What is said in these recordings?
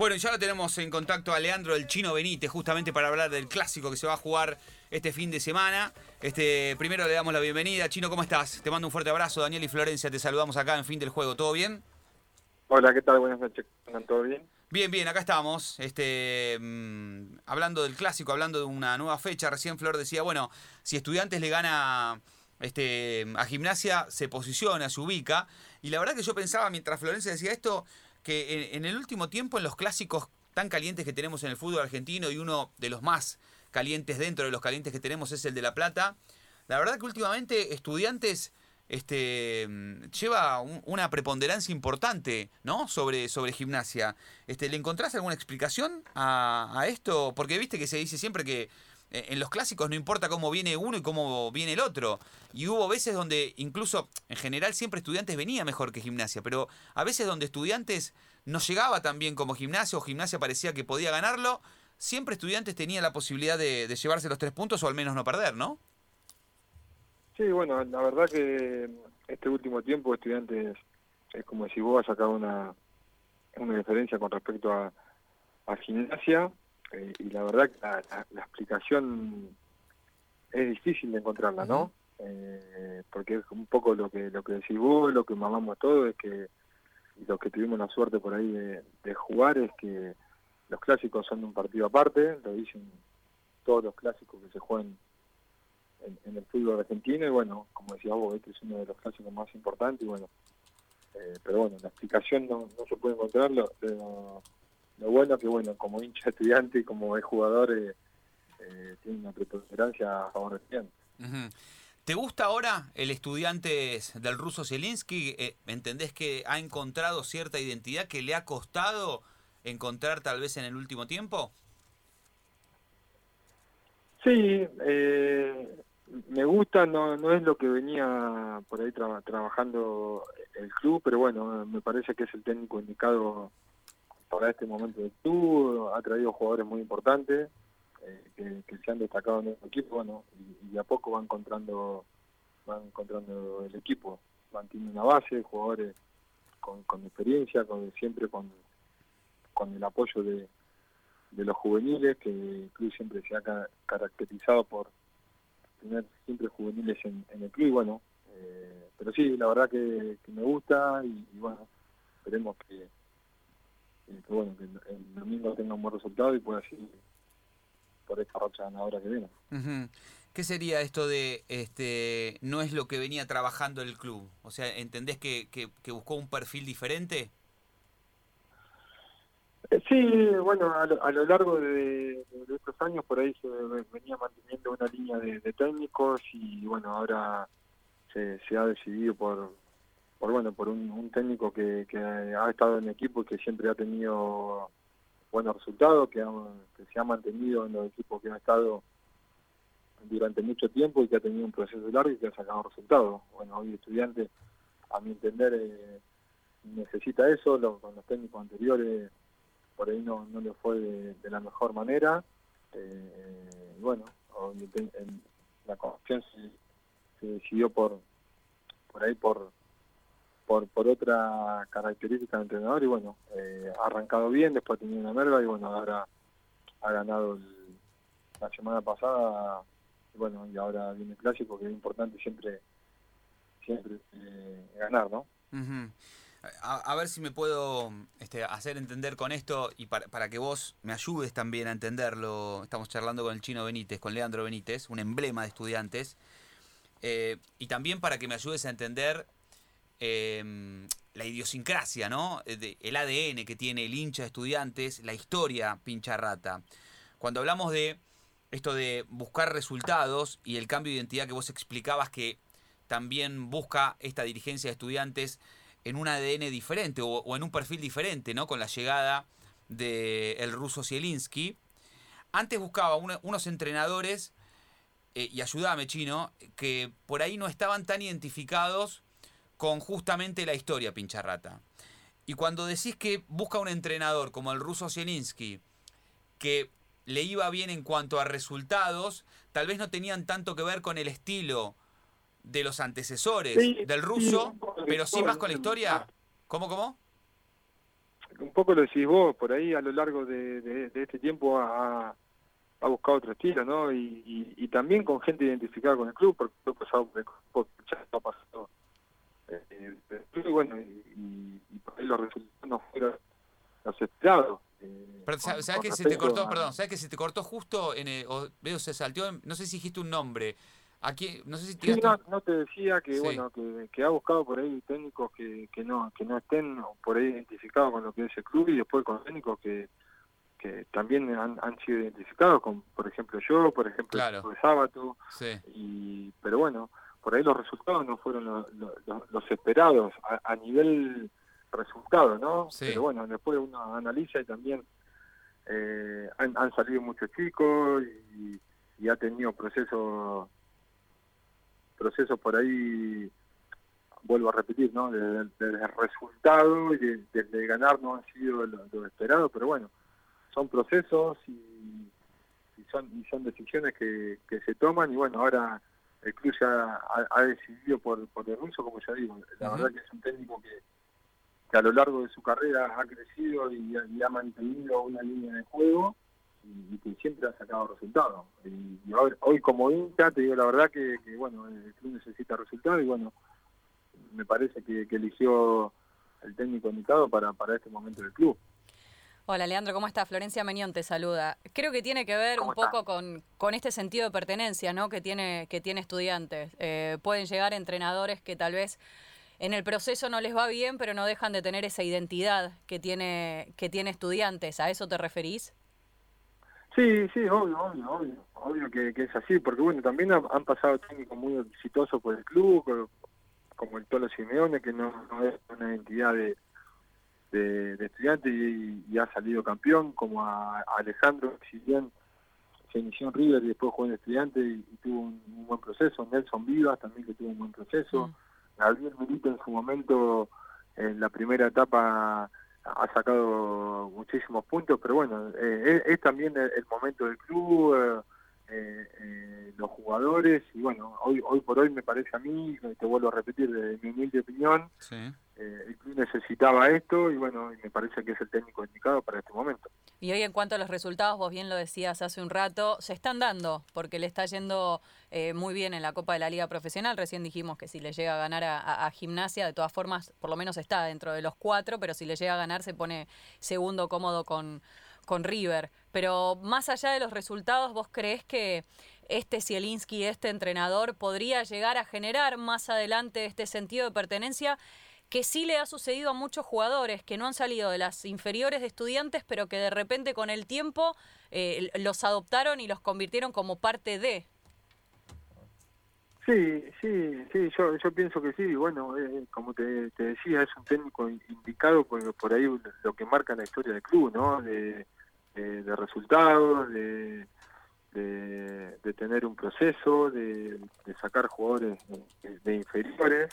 Bueno, ya lo tenemos en contacto a Leandro el Chino Benítez, justamente para hablar del clásico que se va a jugar este fin de semana. Este, primero le damos la bienvenida. Chino, ¿cómo estás? Te mando un fuerte abrazo. Daniel y Florencia, te saludamos acá en fin del juego. ¿Todo bien? Hola, ¿qué tal? Buenas noches. ¿Todo bien? Bien, bien, acá estamos. Este, mm, hablando del clásico, hablando de una nueva fecha. Recién Flor decía, bueno, si Estudiantes le gana este, a Gimnasia, se posiciona, se ubica. Y la verdad que yo pensaba, mientras Florencia decía esto, que en, el último tiempo en los clásicos tan calientes que tenemos en el fútbol argentino y uno de los más calientes dentro de los calientes que tenemos es el de La Plata, la verdad que últimamente estudiantes este, lleva una preponderancia importante ¿no? sobre, sobre gimnasia. Este, ¿Le encontrás alguna explicación a, a esto? Porque viste que se dice siempre que eh, en los clásicos no importa cómo viene uno y cómo viene el otro. Y hubo veces donde incluso, en general, siempre estudiantes venía mejor que gimnasia, pero a veces donde estudiantes no llegaba tan bien como gimnasia o gimnasia parecía que podía ganarlo, siempre estudiantes tenía la posibilidad de, llevarse los tres puntos o al menos no perder, ¿no? Sí, bueno, la verdad que este último tiempo estudiantes es como si vos has sacado una, una diferencia con respecto a, a gimnasia eh, y la verdad que la, explicación es difícil de encontrarla, ¿no? Eh, porque es un poco lo que lo que decís vos, lo que mamamos todos, es que los que tuvimos la suerte por ahí de, jugar es que los clásicos son de un partido aparte, lo dicen todos los clásicos que se juegan en, el fútbol argentino y bueno, como decía vos, este es uno de los clásicos más importantes y bueno, eh, pero bueno, la explicación no, no se puede encontrar, lo, lo bueno que, bueno, como hincha estudiante y como es jugador, eh, eh, tiene una preponderancia a favor de ¿Te gusta ahora el estudiante del ruso Zielinski? Eh, ¿Entendés que ha encontrado cierta identidad que le ha costado encontrar tal vez en el último tiempo? Sí, me gusta, no, no es lo que venía por ahí trabajando el club, pero bueno, me parece que es el técnico indicado para este momento del club, ha traído jugadores muy importantes que, se han destacado en el equipo, y, a poco van encontrando van encontrando el equipo, mantiene una base, jugadores con, con experiencia, con siempre con, con el apoyo de, de los juveniles, que el club siempre se ha caracterizado por tener siempre juveniles en, el club, bueno, eh, pero sí, la verdad que, me gusta y bueno, esperemos que que bueno, que el, domingo tenga un buen resultado y pueda seguir por esta racha ganadora que viene. ¿Qué sería esto de este no es lo que venía trabajando el club? O sea, ¿entendés que, que, buscó un perfil diferente? Eh, sí, bueno, a lo, largo de, estos años por ahí se venía manteniendo una línea de, técnicos y bueno, ahora se, se ha decidido por, por bueno por un, técnico que, ha estado en el equipo y que siempre ha tenido buenos resultados, que, se ha mantenido en los equipos que ha estado durante mucho tiempo y que ha tenido un proceso largo y que ha sacado resultados. Bueno, hoy estudiante, a mi entender, eh, necesita eso, con los técnicos anteriores por ahí no, no le fue de, la mejor manera. Eh, bueno, la confianza se decidió por por ahí por por, por otra característica del entrenador y bueno, eh, ha arrancado bien, después ha tenido una merva y bueno, ahora ha ganado la semana pasada y bueno, y ahora viene el clásico que es importante siempre siempre eh, ganar, ¿no? a, ver si me puedo este, hacer entender con esto y para, para, que vos me ayudes también a entenderlo. Estamos charlando con el chino Benítez, con Leandro Benítez, un emblema de estudiantes. Eh, y también para que me ayudes a entender Em, la idiosincrasia, ¿no? Eh, el ADN que tiene el hincha de estudiantes, la historia pincha rata. Cuando hablamos de esto de buscar resultados y el cambio de identidad que vos explicabas que también busca esta dirigencia de estudiantes en un ADN diferente o, en un perfil diferente, ¿no? Con la llegada del el ruso Zielinski. Antes buscaba unos entrenadores, eh, y ayúdame chino, que por ahí no estaban tan identificados con justamente la historia, pincharrata. Y cuando decís que busca un entrenador como el ruso Zielinski, que le iba bien en cuanto a resultados, tal vez no tenían tanto que ver con el estilo de los antecesores del ruso, pero sí más con la historia. ¿Cómo, cómo? un poco lo decís vos, por ahí a lo largo de, este tiempo ha, ha, buscado otro estilo, ¿no? Y, y, también con gente identificada con el club, porque ha pasado, ya ha pasado. Eh, y bueno, y, por ahí los resultados no fueron los esperados. Eh, ¿sabes, que se te cortó? Perdón, ¿sabes que se te cortó justo en el, o, veo se salteó, no sé si dijiste un nombre. Aquí, no sé si sí, no, te decía que bueno que, que, ha buscado por ahí técnicos que, que no que no estén por ahí identificados con lo que es el club y después con técnicos que, que también han, han sido identificados con por ejemplo yo por ejemplo claro. el sábado y pero bueno por ahí los resultados no fueron los, esperados a, nivel resultado no pero bueno después uno analiza y también eh, han, han salido muchos chicos y, y ha tenido procesos procesos por ahí, vuelvo a repetir, ¿no? Desde, el resultado y desde ganar no han sido lo, esperado, pero bueno, son procesos y, son, y son decisiones que, se toman y bueno, ahora el club ya ha, decidido por, por el ruso, como ya digo, la verdad que es un técnico que, que a lo largo de su carrera ha crecido y, y ha mantenido una línea de juego y, que siempre ha sacado resultados. Y, hoy, como hincha te digo la verdad que, bueno, el club necesita resultados y bueno, me parece que, eligió el técnico indicado para, para este momento del club. Hola Leandro, ¿cómo estás? Florencia Menión te saluda. Creo que tiene que ver un poco con, con, este sentido de pertenencia ¿no? que, tiene, que tiene estudiantes. Eh, pueden llegar entrenadores que tal vez en el proceso no les va bien, pero no dejan de tener esa identidad que tiene, que tiene estudiantes. ¿A eso te referís? Sí, sí, obvio, obvio, obvio, obvio que, es así, porque bueno, también han, pasado técnicos muy exitosos por el club, como el Tolo Simeone, que no, es una entidad de, de, estudiante y, ha salido campeón, como a, Alejandro, si bien se inició en River y después jugó en estudiante y, tuvo un, buen proceso, Nelson Vivas también que tuvo un buen proceso, mm. Gabriel Milito en su momento, en la primera etapa ha sacado muchísimos puntos, pero bueno, eh, es, también el, momento del club, eh, eh, los jugadores, y bueno, hoy hoy por hoy me parece a mí, te vuelvo a repetir, de mi humilde opinión, el club necesitaba esto y bueno, me parece que es el técnico indicado para este momento. Y hoy en cuanto a los resultados, vos bien lo decías hace un rato, se están dando, porque le está yendo eh, muy bien en la Copa de la Liga Profesional. Recién dijimos que si le llega a ganar a, Gimnasia, de todas formas, por lo menos está dentro de los cuatro, pero si le llega a ganar se pone segundo cómodo con, con River. Pero más allá de los resultados, ¿vos crees que este Zielinski, este entrenador, podría llegar a generar más adelante este sentido de pertenencia? que sí le ha sucedido a muchos jugadores que no han salido de las inferiores de estudiantes, pero que de repente con el tiempo eh, los adoptaron y los convirtieron como parte de. Sí, sí, sí, yo, yo pienso que sí. Bueno, eh, como te, decía, es un técnico indicado por, por ahí lo que marca la historia del club, ¿no? De, resultados, de, de, tener un proceso, de, sacar jugadores de inferiores.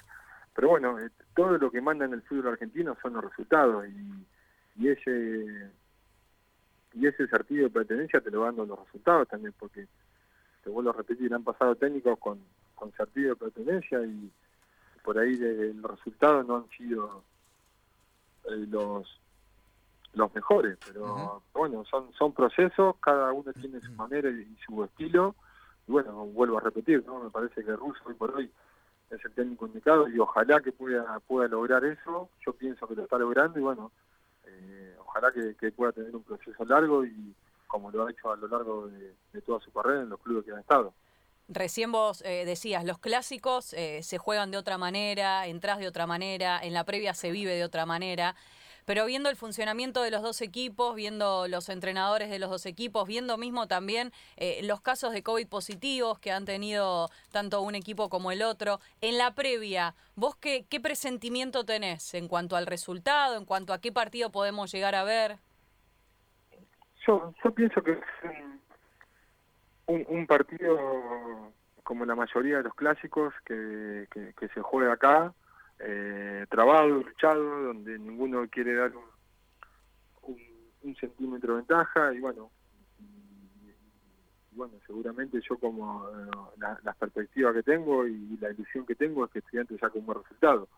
Pero bueno, eh, todo lo que manda en el fútbol argentino son los resultados y, y ese y ese sentido de pertenencia te lo van dando los resultados también, porque te vuelvo a repetir, han pasado técnicos con, con de pertenencia y por ahí los resultados no han sido eh, los los mejores, pero bueno, son son procesos, cada uno tiene su manera y, su estilo, y bueno, vuelvo a repetir, ¿no? Me parece que Russo hoy por hoy es el técnico indicado y ojalá que pueda pueda lograr eso. Yo pienso que lo está logrando y bueno, eh, ojalá que, pueda tener un proceso largo y como lo ha hecho a lo largo de, toda su carrera en los clubes que han estado. Recién vos eh, decías, los clásicos eh, se juegan de otra manera, entras de otra manera, en la previa se vive de otra manera. Pero viendo el funcionamiento de los dos equipos, viendo los entrenadores de los dos equipos, viendo mismo también eh, los casos de COVID positivos que han tenido tanto un equipo como el otro, en la previa, ¿vos qué, presentimiento tenés en cuanto al resultado, en cuanto a qué partido podemos llegar a ver? Yo, yo pienso que es un, partido como la mayoría de los clásicos que se juega acá, eh, trabado, luchado, donde ninguno quiere dar un, un, centímetro de ventaja y bueno, bueno, seguramente yo como eh, las perspectivas que tengo y la ilusión que tengo es que estudiante saque un buen resultado.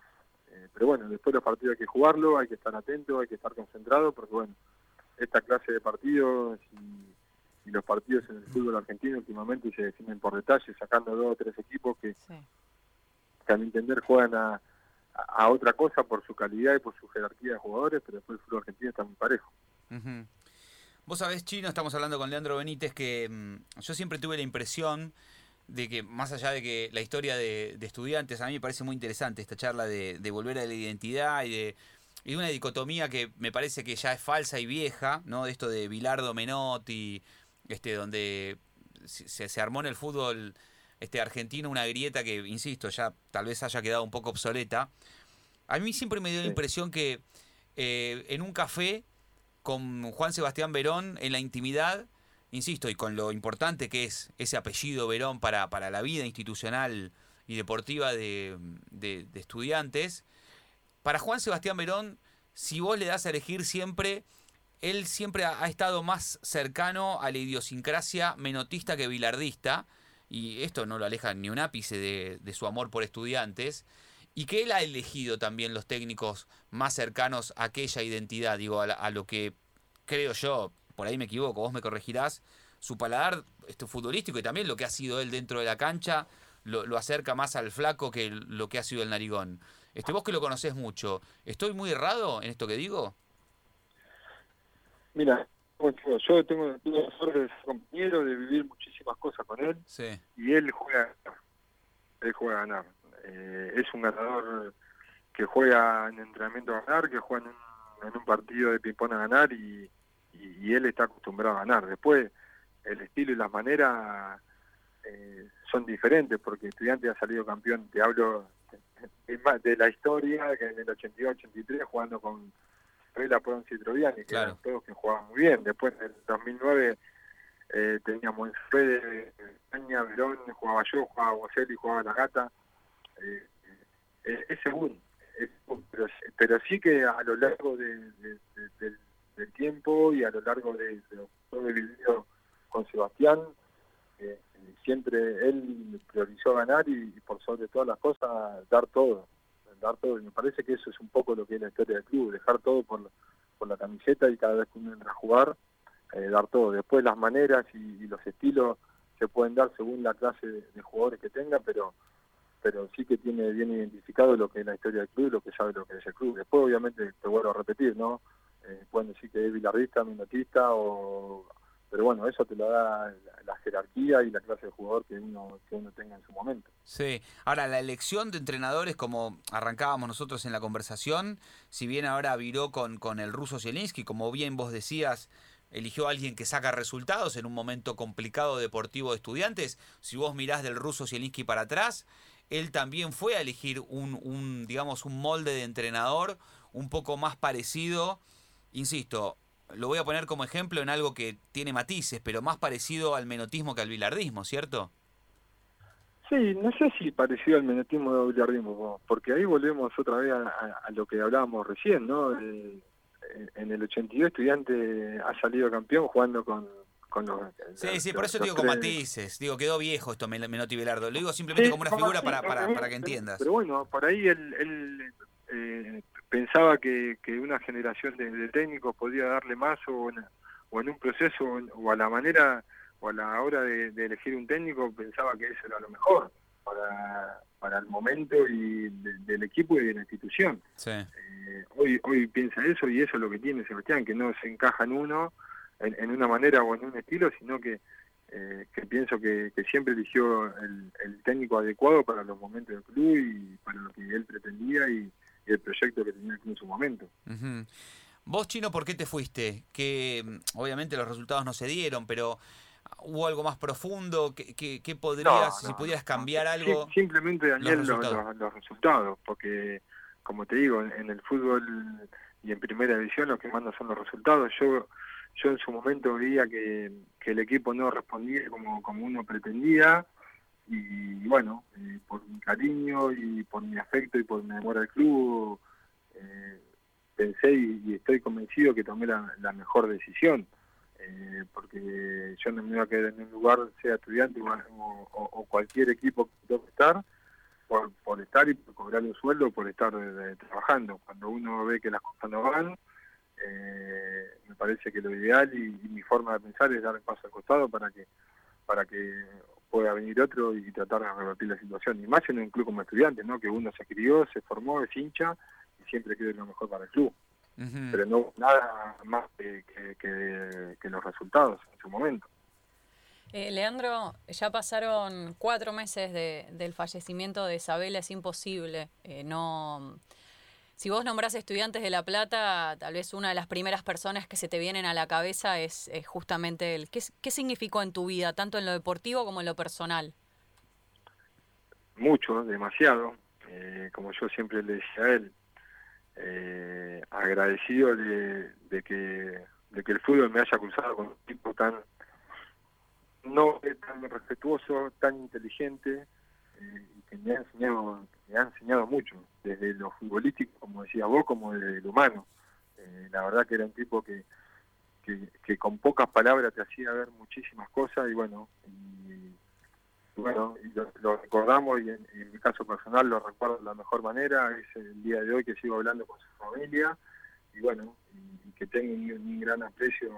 Eh, pero bueno, después los partidos hay que jugarlo, hay que estar atento, hay que estar concentrado, porque bueno, esta clase de partidos y, los partidos en el fútbol argentino últimamente se definen por detalle, sacando dos o tres equipos que, que a mi entender juegan a, a, otra cosa por su calidad y por su jerarquía de jugadores, pero después el fútbol argentino está muy parejo. Vos sabés, Chino, estamos hablando con Leandro Benítez, que mm, yo siempre tuve la impresión de que más allá de que la historia de, estudiantes, a mí me parece muy interesante esta charla de, volver a la identidad y de, una dicotomía que me parece que ya es falsa y vieja, ¿no? De esto de Bilardo Menotti, este, donde se, se armó en el fútbol este argentino una grieta que, insisto, ya tal vez haya quedado un poco obsoleta. A mí siempre me dio la impresión que eh, en un café con Juan Sebastián Verón, en la intimidad, insisto, y con lo importante que es ese apellido Verón para, para la vida institucional y deportiva de, de, estudiantes, para Juan Sebastián Verón, si vos le das a elegir siempre, él siempre ha, ha estado más cercano a la idiosincrasia menotista que bilardista, y esto no lo aleja ni un ápice de, su amor por estudiantes, y que él ha elegido también los técnicos más cercanos a aquella identidad, digo, a, lo que creo yo, por ahí me equivoco, vos me corregirás, su paladar este, futbolístico y también lo que ha sido él dentro de la cancha, lo, acerca más al flaco que lo que ha sido el narigón. Este, vos que lo conocés mucho, ¿estoy muy errado en esto que digo? Mira, yo tengo, la suerte de ser compañero, de vivir muchísimas cosas con él. Y él juega, él juega a ganar. Eh, es un ganador que juega en entrenamiento a ganar, que juega en un, partido de ping-pong a ganar y, y, él está acostumbrado a ganar. Después, el estilo y las maneras eh, son diferentes porque Estudiante ha salido campeón. Te hablo de, de la historia, que en el 82-83 jugando con Vela, Ponce y Troviani, que eran todos que jugaban muy bien. Después en el 2009 eh, teníamos en Fede, España, Verón, jugaba yo, jugaba Boselli, jugaba La Gata. Eh, eh, es según, pero, pero, sí que a lo largo de, del tiempo y a lo largo de, todo el video con Sebastián, eh, siempre él priorizó ganar y, por sobre todas las cosas dar todo dar todo. Y me parece que eso es un poco lo que es la historia del club, dejar todo por, por la camiseta y cada vez que uno entra a jugar, eh, dar todo. Después las maneras y, los estilos se pueden dar según la clase de, jugadores que tenga, pero pero sí que tiene bien identificado lo que es la historia del club lo que sabe lo que es el club. Después, obviamente, te vuelvo a repetir, ¿no? Eh, pueden decir que es bilardista, minotista o pero bueno, eso te lo da la, jerarquía y la clase de jugador que uno, que uno tenga en su momento. Sí, ahora la elección de entrenadores, como arrancábamos nosotros en la conversación, si bien ahora viró con, con el ruso Zielinski, como bien vos decías, eligió a alguien que saca resultados en un momento complicado deportivo de estudiantes, si vos mirás del ruso Zielinski para atrás, él también fue a elegir un, un digamos, un molde de entrenador un poco más parecido, insisto, lo voy a poner como ejemplo en algo que tiene matices, pero más parecido al menotismo que al bilardismo, ¿cierto? Sí, no sé si parecido al menotismo o al bilardismo, porque ahí volvemos otra vez a, lo que hablábamos recién, ¿no? Eh, en el 82 estudiante ha salido campeón jugando con, con los... Sí, sí, por eso digo con matices, digo, quedó viejo esto Menotti Bilardo, lo digo simplemente como una figura para, para, para, que entiendas. Pero bueno, por ahí él, eh, pensaba que, que una generación de, técnicos podía darle más o, o en un proceso o a la manera o a la hora de, elegir un técnico pensaba que eso era lo mejor para, para el momento y del equipo y de la institución. Eh, hoy hoy piensa eso y eso es lo que tiene Sebastián, que no se encaja en uno, en, una manera o en un estilo, sino que, eh, que pienso que, siempre eligió el, el técnico adecuado para los momentos del club y para lo que él pretendía y, el proyecto que tenía en su momento. Vos, Chino, ¿por qué te fuiste? Que mm, obviamente los resultados no se dieron, pero ¿hubo algo más profundo? ¿Qué, qué, podrías, si pudieras cambiar algo? simplemente, Daniel, los resultados. porque, como te digo, en, el fútbol y en primera división lo que manda son los resultados. Yo yo en su momento veía que, que el equipo no respondía como, como uno pretendía y bueno, eh, por mi cariño y por mi afecto y por mi amor al club, eh, pensé y, estoy convencido que tomé la, mejor decisión, eh, porque yo no me iba a quedar en un lugar, sea estudiante o, cualquier equipo que tenga que estar, por, por estar y por cobrar un sueldo, por estar trabajando. Cuando uno ve que las cosas no van, eh, me parece que lo ideal y, mi forma de pensar es dar el paso al costado para que para que pueda venir otro y tratar de revertir la situación. Y más en un club como estudiantes, ¿no? que uno se crió, se formó, es hincha y siempre quiere lo mejor para el club. Pero no nada más que, que, los resultados en su momento. Eh, Leandro, ya pasaron cuatro meses de, del fallecimiento de Isabel, es imposible eh, no si vos nombrás estudiantes de La Plata, tal vez una de las primeras personas que se te vienen a la cabeza es, justamente él. ¿Qué, ¿Qué, significó en tu vida, tanto en lo deportivo como en lo personal? Mucho, demasiado. Eh, como yo siempre le decía a él, eh, agradecido de, que, de que el fútbol me haya cruzado con un tipo tan no tan respetuoso, tan inteligente, y que me ha enseñado me ha enseñado mucho, desde lo futbolístico, como decía vos, como desde lo humano. Eh, la verdad que era un tipo que, que, con pocas palabras te hacía ver muchísimas cosas y bueno, y, bueno, y lo, recordamos y en, mi caso personal lo recuerdo de la mejor manera, es el día de hoy que sigo hablando con su familia y bueno, y, que tengo un gran aprecio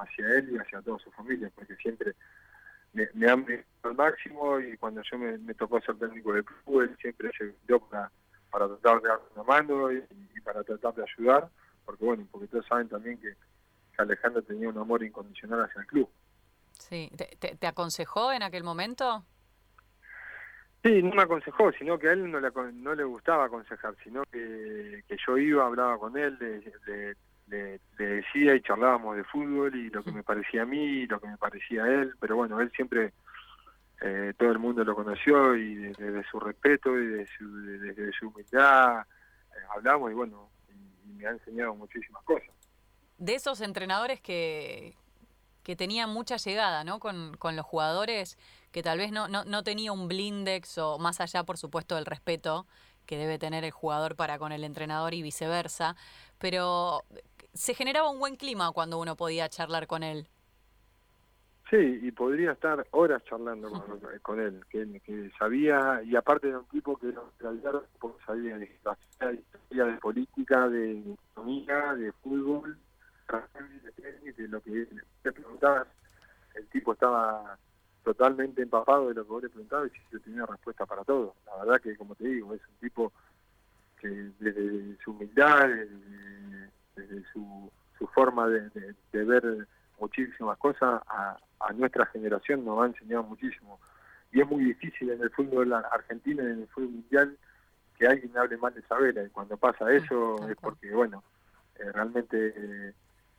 hacia él y hacia toda su familia, porque siempre me, me han al máximo y cuando yo me, tocó ser técnico de club, él siempre se dio para, para tratar de dar una mano y, para tratar de ayudar, porque bueno, porque todos saben también que, Alejandro tenía un amor incondicional hacia el club. Sí, ¿Te, te, aconsejó en aquel momento? Sí, no me aconsejó, sino que a él no le, no le gustaba aconsejar, sino que, que yo iba, hablaba con él, de le, decía y charlábamos de fútbol y lo que me parecía a mí y lo que me parecía a él, pero bueno, él siempre, eh, todo el mundo lo conoció y desde su respeto y desde su, desde su humildad eh, hablamos y bueno, y, me ha enseñado muchísimas cosas. De esos entrenadores que, que tenían mucha llegada ¿no? con, con los jugadores, que tal vez no, no, no tenía un blindex o más allá, por supuesto, del respeto que debe tener el jugador para con el entrenador y viceversa, pero se generaba un buen clima cuando uno podía charlar con él. Sí, y podría estar horas charlando con, él, que, sabía, y aparte de un tipo que sabía de, sabía de política, de economía, de fútbol, de lo que le preguntabas, el tipo estaba totalmente empapado de lo que vos le preguntabas y tenía respuesta para todo. La verdad que, como te digo, es un tipo que desde su humildad, desde su, su forma de, ver muchísimas cosas, a, nuestra generación nos ha enseñado muchísimo. Y es muy difícil en el fútbol argentino y en el fútbol mundial que alguien hable mal de Isabela. Y cuando pasa eso es porque, bueno, eh, realmente eh,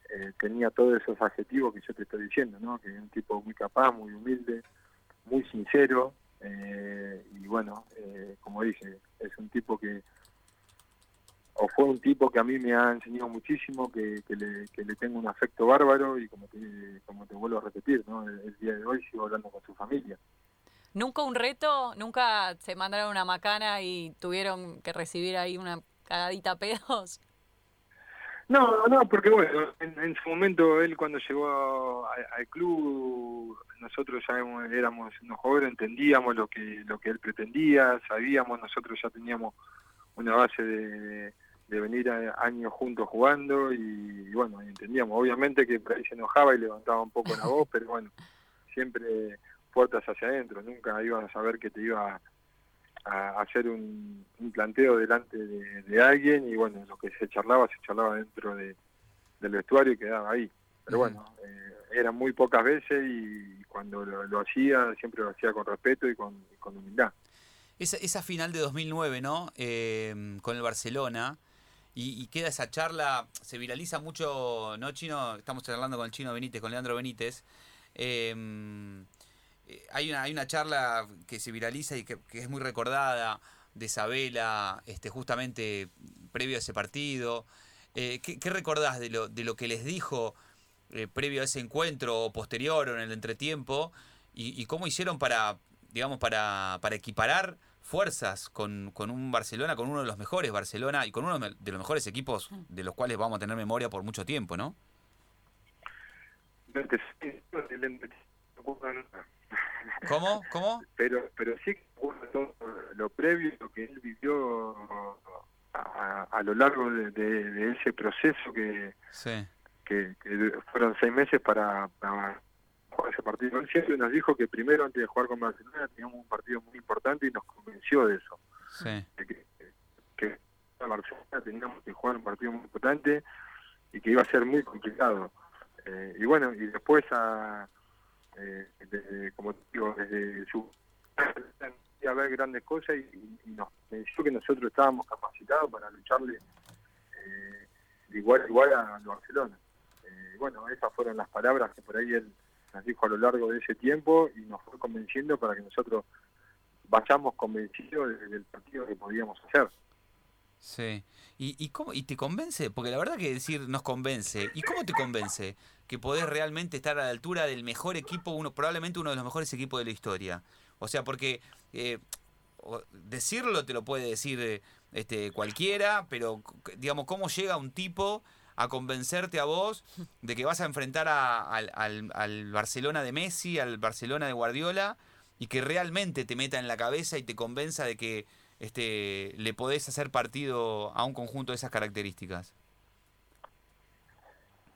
eh, tenía todos esos adjetivos que yo te estoy diciendo, ¿no? Que es un tipo muy capaz, muy humilde, muy sincero. y bueno, como dije, es un tipo que o fue un tipo que a mí me ha enseñado muchísimo, que, le, que le tengo un afecto bárbaro y como te, como te vuelvo a repetir, ¿no? el, día de hoy sigo hablando con su familia. ¿Nunca un reto? ¿Nunca se mandaron una macana y tuvieron que recibir ahí una cagadita pedos? No, no, porque bueno, en, su momento él cuando llegó al club, nosotros ya éramos unos jóvenes, entendíamos lo que lo que él pretendía, sabíamos, nosotros ya teníamos una base de, de venir años juntos jugando y, bueno, entendíamos. Obviamente que por ahí se enojaba y levantaba un poco la voz, pero bueno, siempre puertas hacia adentro, nunca ibas a saber que te iba a, hacer un, planteo delante de, alguien y bueno, lo que se charlaba, se charlaba dentro de, del vestuario y quedaba ahí. Pero bueno, eh, eran muy pocas veces y cuando lo, hacía, siempre lo hacía con respeto y con, con humildad. Esa, esa, final de 2009, ¿no? Eh, con el Barcelona, y, queda esa charla, se viraliza mucho, ¿no, Chino? Estamos charlando con el Chino Benítez, con Leandro Benítez. Em, eh, hay, una, hay una charla que se viraliza y que, es muy recordada de Isabela, este, justamente previo a ese partido. Eh, ¿qué, recordás de lo, de lo que les dijo eh, previo a ese encuentro o posterior o en el entretiempo? Y, y cómo hicieron para, digamos, para, para equiparar fuerzas con, con, un Barcelona, con uno de los mejores Barcelona y con uno de los mejores equipos de los cuales vamos a tener memoria por mucho tiempo, ¿no? ¿Cómo? ¿Cómo? Pero, pero sí todo lo previo, lo que él vivió a, a lo largo de, de, ese proceso que, que, fueron seis meses para, para jugar ese partido. Él siempre nos dijo que primero, antes de jugar con Barcelona, teníamos un partido muy importante y nos convenció de eso. Sí. que, que Barcelona teníamos que jugar un partido muy importante y que iba a ser muy complicado. Eh, y bueno, y después, a, eh, desde, como digo, desde su a ver grandes cosas y, nos pensó que nosotros estábamos capacitados para lucharle eh, igual igual a Barcelona. Eh, bueno, esas fueron las palabras que por ahí él nos dijo a lo largo de ese tiempo y nos fue convenciendo para que nosotros vayamos convencidos del partido que podíamos hacer. Sí. ¿Y, y, cómo, ¿Y te convence? Porque la verdad que decir nos convence. ¿Y cómo te convence que podés realmente estar a la altura del mejor equipo, uno probablemente uno de los mejores equipos de la historia? O sea, porque eh, decirlo te lo puede decir eh, este, cualquiera, pero digamos, ¿cómo llega un tipo a convencerte a vos de que vas a enfrentar al, al Barcelona de Messi, al Barcelona de Guardiola, y que realmente te meta en la cabeza y te convenza de que este, le podés hacer partido a un conjunto de esas características?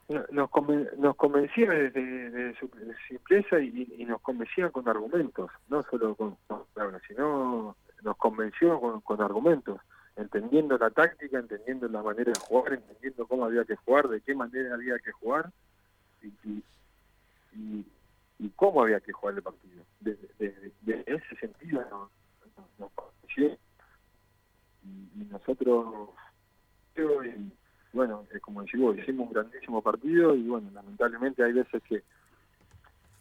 Nos, nos convencía de, su simpleza y, nos convencía con argumentos, no solo con, palabras, sino nos convenció con, argumentos, entendiendo la táctica, entendiendo la manera de jugar, entendiendo cómo había que jugar, de qué manera había que jugar y, y, cómo había que jugar el partido. Desde, ese sentido nos, nos y, nosotros bueno como decimos hicimos un grandísimo partido y bueno lamentablemente hay veces que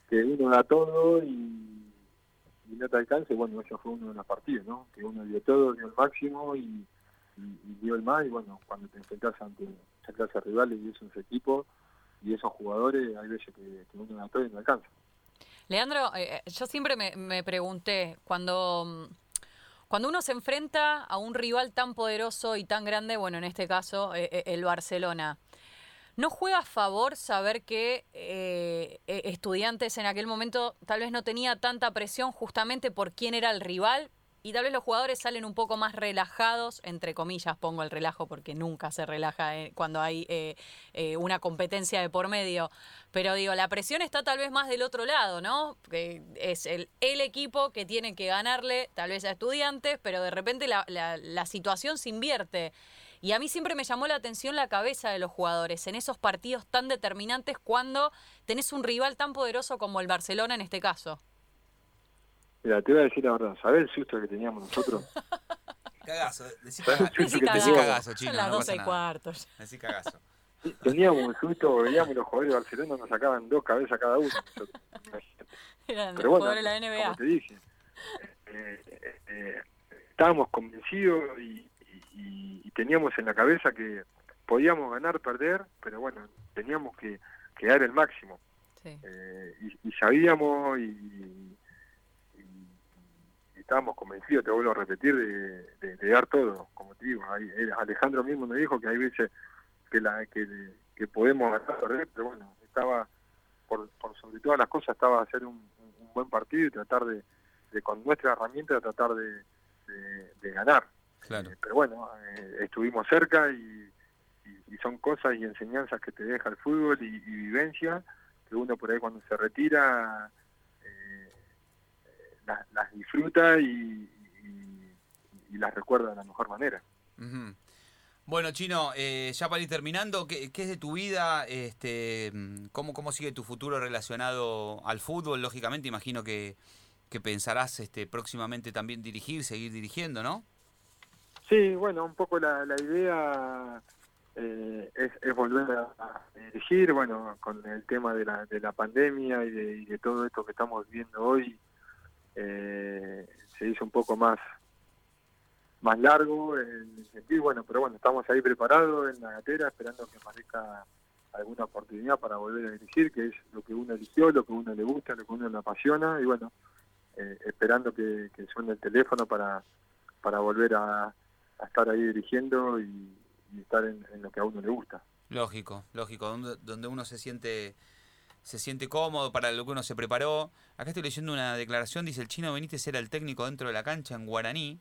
que uno da todo y, te alcanza y bueno eso fue uno de los partidos no que uno dio todo dio el máximo y, dio el más y bueno cuando te enfrentas ante esa clase de rivales y esos equipos y esos jugadores hay veces que, uno da todo y no alcanza. Leandro, eh, eh, yo siempre me, me pregunté, cuando cuando uno se enfrenta a un rival tan poderoso y tan grande, bueno, en este caso eh, eh, el Barcelona, ¿no juega a favor saber que eh, estudiantes en aquel momento tal vez no tenía tanta presión justamente por quién era el rival? y tal vez los jugadores salen un poco más relajados, entre comillas pongo el relajo porque nunca se relaja eh, cuando hay eh, eh, una competencia de por medio, pero digo, la presión está tal vez más del otro lado, ¿no? Que es el, el equipo que tiene que ganarle tal vez a estudiantes, pero de repente la, la situación se invierte. Y a mí siempre me llamó la atención la cabeza de los jugadores en esos partidos tan determinantes cuando tenés un rival tan poderoso como el Barcelona en este caso. Mira, te voy a decir la verdad, ¿sabés el susto que teníamos nosotros? Cagazo, decí cagazo, decí cagazo, chino. Son las 12 y cuartos. Decí cagazo. Teníamos un susto, veíamos los jugadores de Barcelona nos sacaban dos cabezas cada uno. Eran Pero bueno, de la NBA. Como te dije, eh, eh, estábamos convencidos y, y, teníamos en la cabeza que podíamos ganar, perder, pero bueno, teníamos que, que dar el máximo. Sí. Eh, y, y, sabíamos y, estábamos convencidos, te vuelvo a repetir, de, de, dar todo, como te digo. Alejandro mismo me dijo que hay veces que, la, que, que podemos ganar, pero bueno, estaba, por, por sobre todas las cosas, estaba hacer un, buen partido y tratar de, con nuestra herramienta, tratar de, de, ganar. Claro. Eh, pero bueno, eh, estuvimos cerca y, y, son cosas y enseñanzas que te deja el fútbol y, y vivencia que uno por ahí cuando se retira las, disfruta y, las recuerda de la mejor manera. Bueno, Chino, eh, ya para ir terminando, ¿qué, es de tu vida? Este, ¿cómo, ¿Cómo sigue tu futuro relacionado al fútbol? Lógicamente, imagino que, que pensarás este, próximamente también dirigir, seguir dirigiendo, ¿no? Sí, bueno, un poco la, la idea eh, es, volver a, dirigir, bueno, con el tema de la, de la pandemia y de, y de todo esto que estamos viendo hoy, eh, se hizo un poco más más largo en sentido, bueno, pero bueno, estamos ahí preparados en la gatera esperando que aparezca alguna oportunidad para volver a dirigir, que es lo que uno eligió, lo que uno le gusta, lo que uno le apasiona, y bueno, eh, esperando que, suene el teléfono para, para volver a, estar ahí dirigiendo y, estar en, lo que a uno le gusta. Lógico, lógico, donde, donde uno se siente se siente cómodo para lo que uno se preparó. Acá estoy leyendo una declaración, dice el chino Benítez era el técnico dentro de la cancha en Guaraní.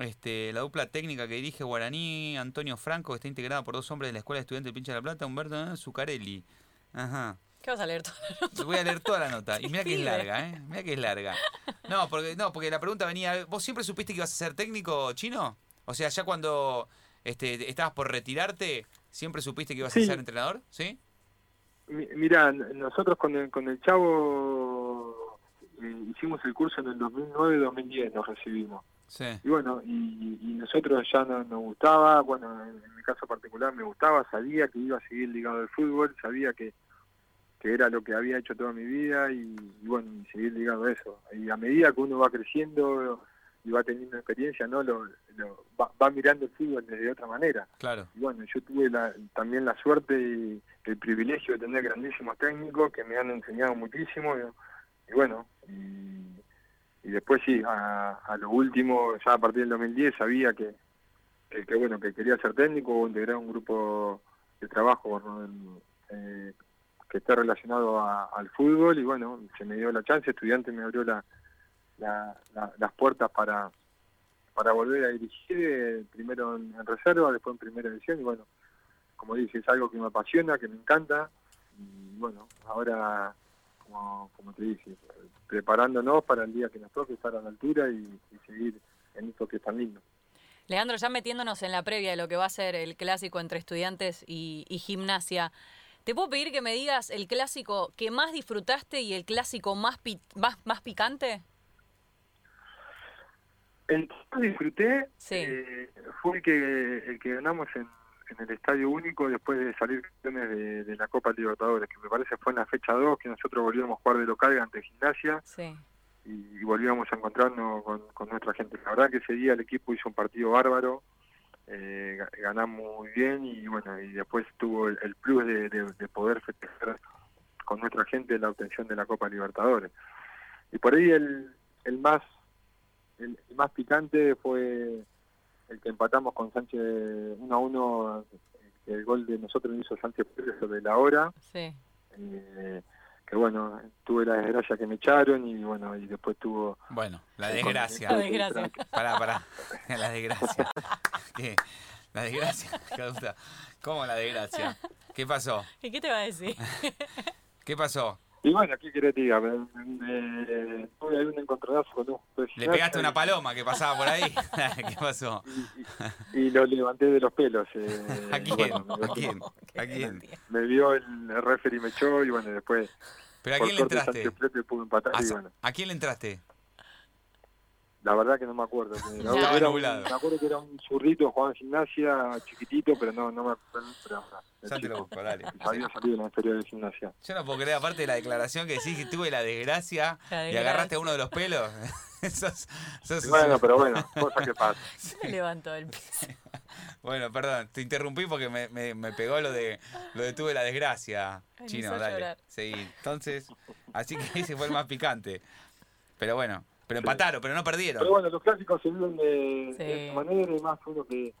Este, la dupla técnica que dirige Guaraní, Antonio Franco, que está integrada por dos hombres de la Escuela de Estudiantes de Pincha de la Plata, Humberto Zucarelli. Ajá. ¿Qué vas a leer toda la nota? Voy a leer toda la nota. Y mira que es larga, ¿eh? Mira que es larga. No, porque, no, porque la pregunta venía, ¿vos siempre supiste que ibas a ser técnico chino? O sea, ya cuando este, estabas por retirarte, ¿siempre supiste que ibas a ser entrenador? ¿Sí? Mi- Mira, nosotros con el, con el Chavo eh, hicimos el curso en el 2009-2010, nos recibimos. Sí. Y bueno, y, y nosotros ya no, nos gustaba, bueno, en, en mi caso particular me gustaba, sabía que iba a seguir ligado al fútbol, sabía que, que era lo que había hecho toda mi vida y, y bueno, y seguir ligado a eso. Y a medida que uno va creciendo y va teniendo experiencia, ¿no? Lo, lo- va, va mirando el fútbol de otra manera. Claro. Y bueno, yo tuve la- también la suerte y el privilegio de tener grandísimos técnicos que me han enseñado muchísimo. Y, y bueno, y, y después sí, a, a lo último, ya a partir del 2010 sabía que, que, que, bueno que quería ser técnico o integrar un grupo de trabajo ¿no? eh, que esté relacionado a- al fútbol y bueno, se me dio la chance, estudiante me abrió la, la- la- las puertas para para volver a dirigir, eh, primero en, reserva, después en primera división, y bueno, como dije, es algo que me apasiona, que me encanta, y bueno, ahora, como, como te dije, preparándonos para el día que nos toque estar a la altura y, seguir en esto que es tan lindo. Leandro, ya metiéndonos en la previa de lo que va a ser el clásico entre estudiantes y, y gimnasia, ¿te puedo pedir que me digas el clásico que más disfrutaste y el clásico más, pi- más, más picante? El que disfruté Sí. eh, fue el que, el que ganamos en, en el Estadio Único después de salir campeones de, de la Copa Libertadores, que me parece fue en la fecha 2 que nosotros volvíamos a jugar de local ante Gimnasia Sí. y, volvíamos a encontrarnos con, con nuestra gente. La verdad que ese día el equipo hizo un partido bárbaro, eh, ga- ganamos muy bien y bueno, y después tuvo el, el plus de, de- de poder festejar con nuestra gente la obtención de la Copa Libertadores. Y por ahí el, el más el, el más picante fue el que empatamos con Sánchez 1 a 1, que el gol de nosotros lo hizo Sánchez Pérez sobre la hora Sí. eh, que bueno, tuve la desgracia que me echaron y bueno, y después tuvo... Bueno, la desgracia. La desgracia. de- Pará, pará. La desgracia. ¿Qué? La desgracia. Causa. ¿Cómo la desgracia? ¿Qué pasó? ¿Y qué te va a decir? ¿Qué pasó? Y bueno, ¿qué querés que diga? Me- me- tuve ahí un encontronazo con un ¿Le pegaste una y- paloma que pasaba por ahí? ¿Qué pasó? Y, y lo levanté de los pelos. eh, ¿A y quién? bueno, me, ¿A quién? ¿A quién? me vio el, el referee me echó y bueno, después... ¿Pero a quién le entraste? Sánchez Pérez pudo empatar ¿A, y bueno, a quién le entraste? La verdad que no me acuerdo. Era, nublado. me acuerdo que era un zurrito, jugaba en gimnasia, chiquitito, pero no, no me acuerdo. Pero, Ya te lo busco, dale. Había salido en la historia de gimnasia. Yo no puedo creer, aparte de la declaración que decís que tuve la desgracia La y agarraste a uno de los pelos. sos, sos- Bueno, pero bueno, cosas que pasan. Me levantó el piso. Bueno, perdón, te interrumpí porque me, me, me pegó lo de lo de tuve la desgracia, Ay, chino, dale. llorar. Seguí. Entonces, así que ese fue el más picante. Pero bueno, pero empataron, pero no perdieron. Pero bueno, los clásicos se viven de, Sí. de esa manera, y más uno que,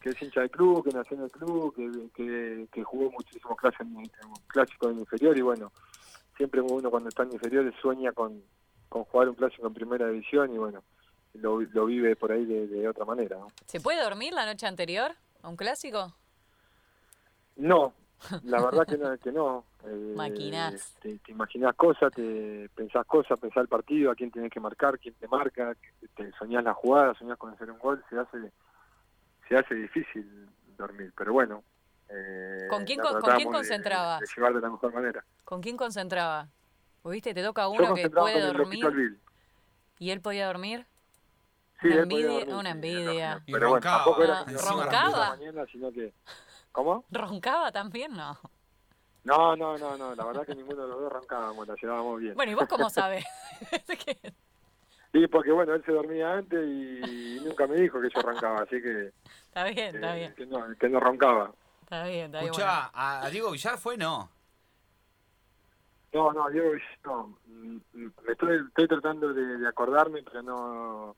que es hincha del club, que nació en el club, que, que, que jugó muchísimos clases en, en clásicos en inferior, y bueno, siempre uno cuando está en inferiores sueña con, con jugar un clásico en primera división, y bueno, lo, lo vive por ahí de, de otra manera. ¿no? ¿Se puede dormir la noche anterior a un clásico? No, la verdad que no. Que no. Eh, Maquinás. Te, te imaginás cosas, te pensás cosas, pensás el partido, a quién tenés que marcar, quién te marca, te soñás la jugada, soñás con hacer un gol, se hace se hace difícil dormir, pero bueno. eh, ¿Con quién con- quién de- concentrabas? De, llevar de la mejor manera. ¿Con quién concentraba? Pues, ¿Viste? Te toca uno que concentraba puede dormir y él podía dormir. Sí, Una envidia- dormir, una sí, envidia. Y Pero bueno, roncaba, tampoco era Ah, de mañana, sino que... ¿Cómo? ¿Roncaba también? No. No, no, no, no, la verdad que ninguno de los dos roncábamos, la llevábamos bien. Bueno, ¿y vos cómo sabes? Sí, porque bueno, él se dormía antes y nunca me dijo que yo roncaba, así que, está bien, está eh, bien. que, no, que no roncaba. Está bien, está bien. Escuchá, a, a Diego Villar fue no. No, no, Diego, no, mm, me estoy, estoy tratando de, de acordarme, pero no...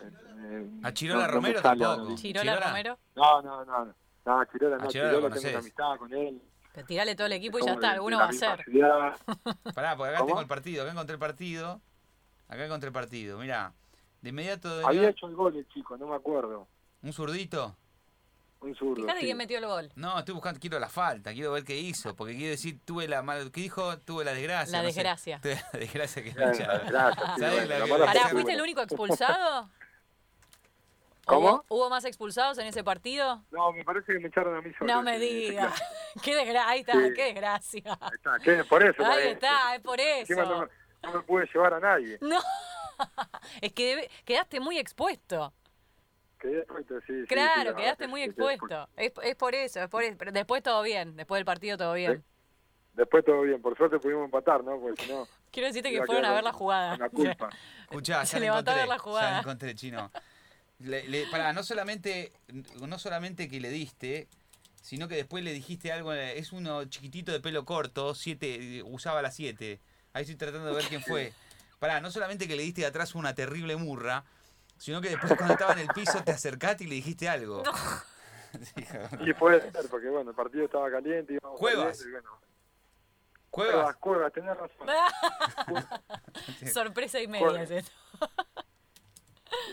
eh, eh, ¿A Chirola no- no me Romero sale tampoco? bueno. ¿Chirola, ¿Chirola? Romero? No, no, no, no, Chirola A no, Chirola lo Chirola tengo una amistad con él, Pero tirale todo el equipo y ya está, de- alguno de va la a ser. Pará, porque acá ¿Cómo? tengo el partido, acá encontré el partido. Acá encontré el partido, mirá. De inmediato Había venía hecho el gol el chico, no me acuerdo. un zurdito. Un zurdo. Fíjate sí. quién metió el gol. No, estoy buscando, quiero la falta, quiero ver qué hizo, porque quiere decir, tuve la mal, ¿qué dijo? Tuve la desgracia. La no sé. desgracia. Tuve la desgracia que Claro, echaron. gracias, sí, ¿Sabés bueno, la la que- mala Pará, ¿fuiste el único expulsado? ¿Cómo? ¿Hubo, hubo más expulsados en ese partido? No, me parece que me echaron a mí solo. No me claro. Qué desgracia, ahí está, Sí. qué desgracia. Ahí está, ¿qué? Por eso. Ahí está, es por no, eso. no me pude llevar a nadie. No, es que debe- quedaste muy expuesto. Quedé expuesto, sí, sí, sí, Claro, la quedaste muy expuesto. Es, es por eso, es por eso. Pero después todo bien, después del partido todo bien. Después todo bien, por suerte pudimos empatar, ¿no? Porque si no, Quiero decirte que fueron a ver la jugada. la culpa. Escuchá, Se ya la levantó a ver la jugada. Ya la encontré, chino. Le, le- pará, no solamente, no solamente que le diste, sino que después le dijiste algo. Es uno chiquitito de pelo corto, siete, usaba la 7. Ahí estoy tratando de ver quién fue. Pará, no solamente que le diste de atrás una terrible murra, sino que después cuando estaba en el piso te acercaste y le dijiste algo. Y puede ser, porque bueno, el partido estaba caliente. íbamos Cuevas. perdiendo y bueno, Cuevas. Cuevas, Cuevas, tenés razón. Sorpresa y media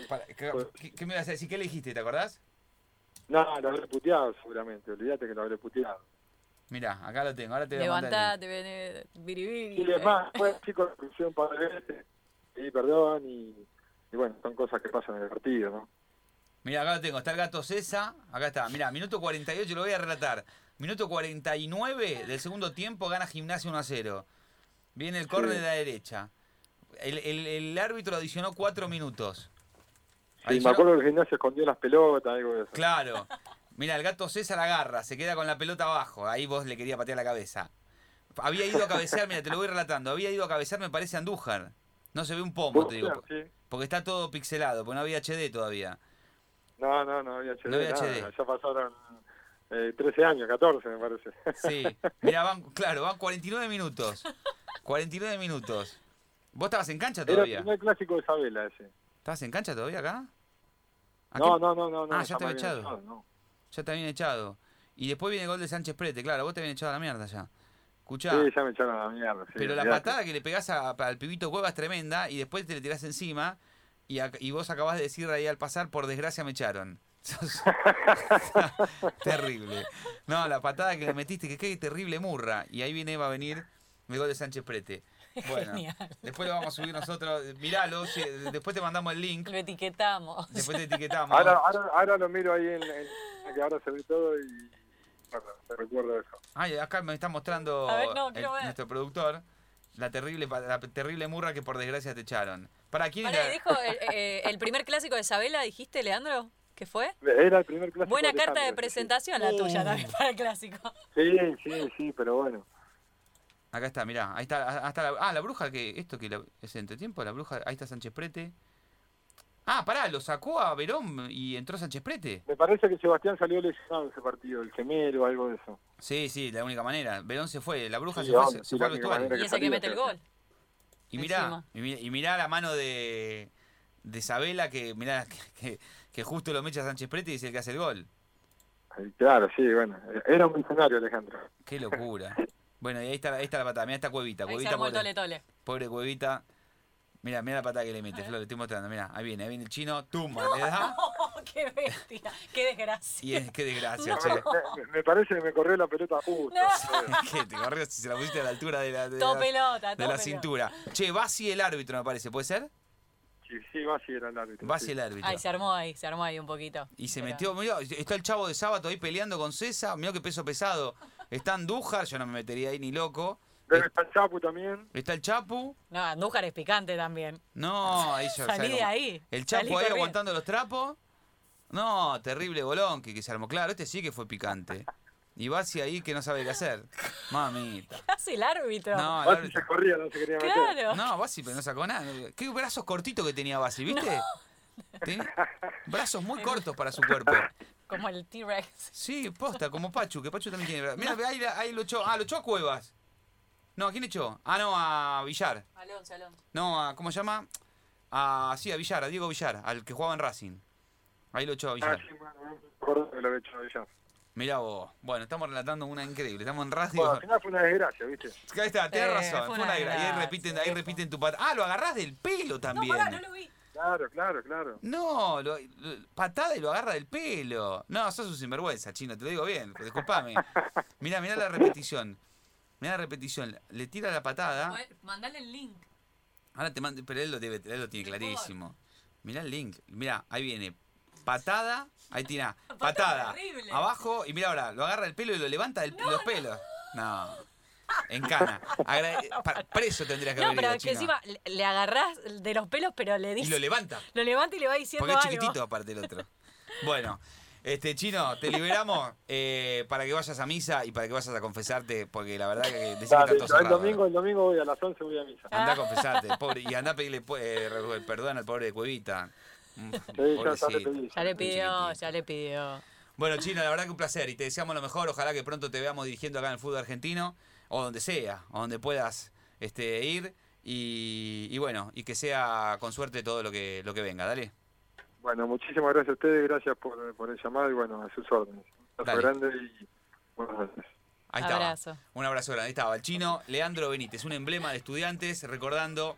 Pará, ¿qué, qué- qué me vas a decir? ¿Qué le dijiste? ¿Te acordás? No, lo habré puteado seguramente, olvídate que lo habré puteado. Mirá, acá lo tengo. Ahora te voy a mandar. el- Levantate, ven, biribiri. Y es más, fue chico de un par de veces, y perdón, y, y bueno, son cosas que pasan en el partido, ¿no? Mira, acá lo tengo. Está el gato César. Acá está. Mira, minuto 48, lo voy a relatar. Minuto 49 del segundo tiempo gana Gimnasia 1 a 0. Viene el córner Sí. de la derecha. El, el- el árbitro adicionó 4 minutos. Sí, me Adicionó- acuerdo que el gimnasio escondió las pelotas, algo de eso. Claro. Mira, el gato César agarra, se queda con la pelota abajo. Ahí vos le quería patear la cabeza. Había ido a cabecear, mira, te lo voy relatando. Había ido a cabecear, me parece, Andújar. No se ve un pomo, te digo. Sí. Porque está todo pixelado, porque no había HD todavía. No, no, no había HD. No había nada. HD. Ya pasaron eh, 13 años, 14 me parece. Sí, mira, van, claro, van 49 minutos. 49 minutos. ¿Vos estabas en cancha Era el todavía? primer clásico de Isabela ese. ¿Estabas en cancha todavía acá? ¿A No, no, no, no. no Ah, ya te había echado. no. Ya te habían echado. Y después viene el gol de Sánchez Prete, claro, vos te habían echado a la mierda ya. Escuchá, Sí, ya me echaron a la mierda. sí, pero la patada que le pegás a- al pibito Cueva es tremenda y después te le tirás encima y, y vos acabás de decir ahí al pasar, por desgracia me echaron. Terrible. No, la patada que le metiste, que qué terrible murra. Y ahí viene, va a venir el gol de Sánchez Prete. Bueno, Genial. después lo vamos a subir nosotros. Miralo, si- después te mandamos el link. Lo etiquetamos. Después te etiquetamos. Ahora, ahora, ahora lo miro ahí en, en- que ahora se ve todo y bueno, te recuerdo eso. Ay, acá me está mostrando ver, no, el- nuestro productor la terrible, pa- la terrible murra que por desgracia te echaron. ¿Para quién era? dijo el, eh, el primer clásico de Isabela, dijiste, Leandro? ¿Qué fue? Era el primer clásico. Buena de carta de sí, presentación la tuya también para el clásico. Sí, sí, sí, pero bueno. Acá está, mirá, ahí está, hasta la, ah, la bruja que, esto que la- es entretiempo, la bruja, ahí está Sánchez Prete. Ah, pará, lo sacó a Verón y entró Sánchez Prete. Me parece que Sebastián salió lesionado en ese partido, el gemelo o algo de eso. Sí, sí, la única manera. Verón se fue, la bruja Sí, se fue, sí, se fue al vestuario. Y ese que mete el gol. Y mirá, y mirá, la mano de, de Sabela que, mirá, que, que, que justo lo mecha Sánchez Prete y es el que hace el gol. Claro, sí, bueno. Era un visionario, Alejandro. Qué locura. Bueno, y ahí está, ahí está la patada, mirá esta cuevita, Ahí se cuevita armó el pobre, tole tole. pobre cuevita. Mira, mira la patada que le mete, Flor, le estoy mostrando, mira, ahí viene, ahí viene el chino, tumba, le da Oh, ¡Qué bestia! ¡Qué desgracia! y es, qué desgracia, No. che. Me, me parece que me corrió la pelota justo. No. que te corrió si se la pusiste a la altura de la, de Todo la- pelota, de la cintura. Che, Basi el árbitro, me parece, ¿puede ser? Sí, sí, Basi era el árbitro. Basi sí. el árbitro. Ay, se armó ahí, se armó ahí un poquito. Y se Pero- metió, mirá, está el chavo de sábado ahí peleando con César, mirá qué peso pesado. Está Andújar, yo no me metería ahí ni loco. Debe estar Chapu también. Está el Chapu. No, Andújar es picante también. No, ahí ya Salí de ahí. El salí Chapo ahí corriendo. aguantando los trapos. No, terrible bolón que, que se armó. Claro, este sí que fue picante. Y Basi ahí que no sabe qué hacer. Mamita. ¿Qué hace el árbitro? No, el Basi árbitro- se corría, no se quería meter. claro. no, Basi pero no sacó nada. Qué brazos cortitos que tenía Basi, ¿viste? Brazos muy cortos para su cuerpo. Como el T-Rex. Sí, posta, como Pachu, que Pachu también tiene. Mira, ahí, ahí lo echó. Ah, lo echó a Cuevas. No, ¿a quién echó? Ah, no, a Villar. Alonso, Alonso. No, a, ¿cómo se llama? A, sí, a Villar, a Diego Villar, al que jugaba en Racing. Ahí lo echó a Ah, Villar. sí, bueno, me lo hecho ya. Mirá vos. Bueno, estamos relatando una increíble. Estamos en radio. Bueno, al final fue una desgracia, ¿viste? Ahí está, tenés Eh, razón. fue Fue una gra- Y ahí desgracia. repiten, ahí repiten tu patada. Ah, lo agarrás del pelo No, también. pará, no lo vi. Claro, claro, claro. No, lo- lo- patada y lo agarra del pelo. No, sos un sinvergüenza, chino, te lo digo bien. Disculpame. Mirá, mirá la repetición. Mirá la repetición. Le tira la patada. Mandale el link. Ahora te mando, pero él lo, debe, él lo tiene clarísimo. Mirá el link. Mirá, ahí viene. Patada. Ahí tira. Patada. Abajo. Y mira ahora, lo agarra el pelo y lo levanta del, los pelos. No. En cana. Agra- pa- preso tendrías que No, haber pero ido, que chino. encima le, agarrás de los pelos, pero le Y dice. lo levanta. Lo levanta y le va diciendo Porque es algo. chiquitito aparte el otro. Bueno, este chino, te liberamos eh, para que vayas a misa y para que vayas a confesarte, porque la verdad que decís que está todo el cerrado. domingo, el domingo voy a las 11 voy a misa. Anda a confesarte, pobre, y anda a pedirle eh, re- perdón al pobre de Cuevita. Mm, Sí, ya, ya le. Ya pidió, ya le pidió. Bueno, Chino, la verdad que un placer y te deseamos lo mejor. Ojalá que pronto te veamos dirigiendo acá en el fútbol argentino o donde sea, o donde puedas este, ir y, y bueno, y que sea con suerte todo lo que, lo que venga. Dale. Bueno, muchísimas gracias a ustedes, gracias por, por el llamado y bueno, a sus órdenes. Un abrazo grande y buenas noches. Ahí estaba. Abrazo. Un abrazo grande. Ahí estaba el chino Leandro Benítez, un emblema de estudiantes, recordando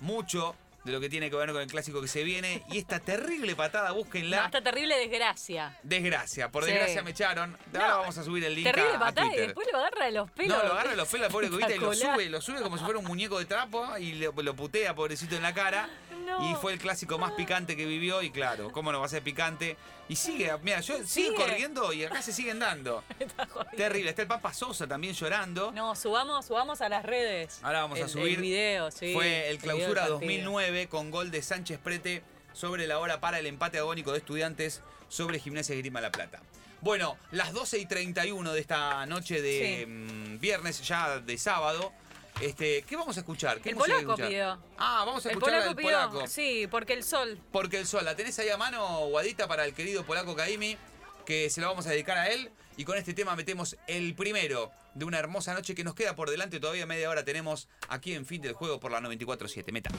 mucho de lo que tiene que ver con el clásico que se viene. Y esta terrible patada, No, búsquenla. esta terrible desgracia. Desgracia, por Sí. desgracia me echaron. Ahora No, vamos a subir el link Terrible a, a patada y después lo agarra de los pelos. No, lo agarra de los pelos al pobre Cubita y lo sube, lo sube como si fuera un muñeco de trapo y lo, lo putea pobrecito en la cara. No. Y fue el clásico más picante que vivió y claro, ¿cómo no va a ser picante? Y sigue, mira, yo sigue corriendo y acá se siguen dando. Está. Terrible, está el Papa Sosa también llorando. No, subamos, subamos a las redes. Ahora vamos a El- subir. El video, sí. Fue el clausura partido. 2009 con gol de Sánchez Prete sobre la hora para el empate agónico de estudiantes sobre Gimnasia Grima La Plata. Bueno, las 12 y 31 de esta noche de Sí. mm, viernes, ya de sábado. Este, ¿Qué vamos a escuchar? ¿Qué El polaco pidió. Ah, vamos a El escuchar polaco al pidió. polaco. Sí, porque el sol. Porque el sol, la tenés ahí a mano, Guadita, para el querido polaco Kaimi, que se lo vamos a dedicar a él. Y con este tema metemos el primero de una hermosa noche que nos queda por delante. Todavía media hora tenemos aquí en fin del juego por la 94.7. Meta.